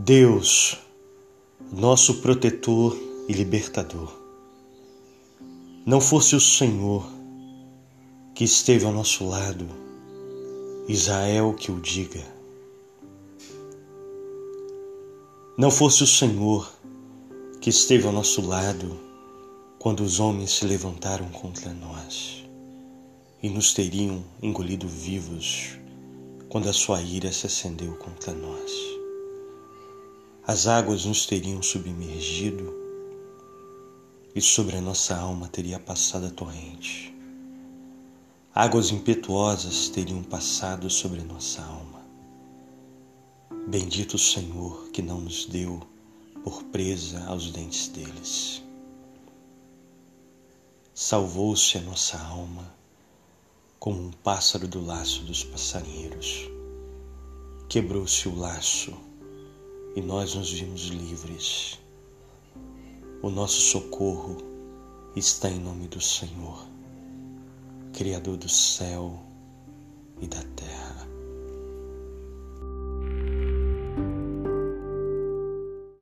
Deus, nosso protetor e libertador, não fosse o Senhor que esteve ao nosso lado, Israel que o diga. Não fosse o Senhor que esteve ao nosso lado quando os homens se levantaram contra nós e nos teriam engolido vivos quando a sua ira se acendeu contra nós. As águas nos teriam submergido e sobre a nossa alma teria passado a torrente. Águas impetuosas teriam passado sobre nossa alma. Bendito o Senhor que não nos deu por presa aos dentes deles. Salvou-se a nossa alma como um pássaro do laço dos passarinheiros. Quebrou-se o laço e nós nos vimos livres. O nosso socorro está em nome do Senhor, Criador do céu e da terra.